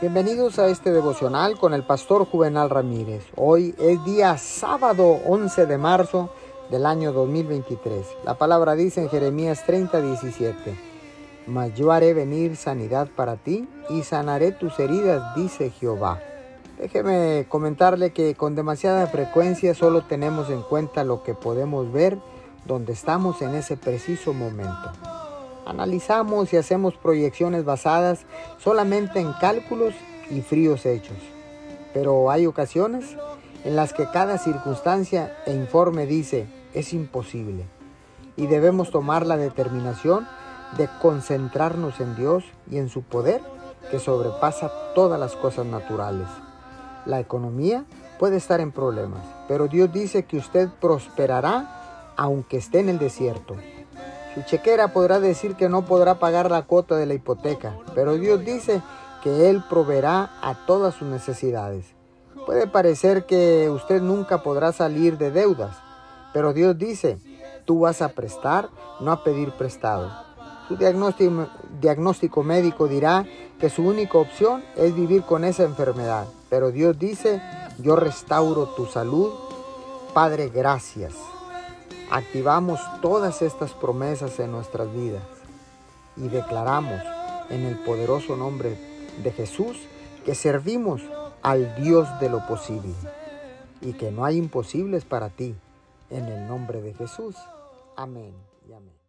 Bienvenidos a este devocional con el pastor Juvenal Ramírez. Hoy es día sábado 11 de marzo del año 2023. La palabra dice en Jeremías 30, 17. Mas yo haré venir sanidad para ti y sanaré tus heridas, dice Jehová. Déjeme comentarle que con demasiada frecuencia solo tenemos en cuenta lo que podemos ver donde estamos en ese preciso momento. Analizamos y hacemos proyecciones basadas solamente en cálculos y fríos hechos. Pero hay ocasiones en las que cada circunstancia e informe dice es imposible y debemos tomar la determinación de concentrarnos en Dios y en su poder que sobrepasa todas las cosas naturales. La economía puede estar en problemas, pero Dios dice que usted prosperará aunque esté en el desierto. Su chequera podrá decir que no podrá pagar la cuota de la hipoteca, pero Dios dice que Él proveerá a todas sus necesidades. Puede parecer que usted nunca podrá salir de deudas, pero Dios dice, tú vas a prestar, no a pedir prestado. Su diagnóstico médico dirá que su única opción es vivir con esa enfermedad, pero Dios dice, yo restauro tu salud. Padre, gracias activamos todas estas promesas en nuestras vidas y declaramos en el poderoso nombre de Jesús que servimos al Dios de lo posible y que no hay imposibles para ti. En el nombre de Jesús. Amén y amén.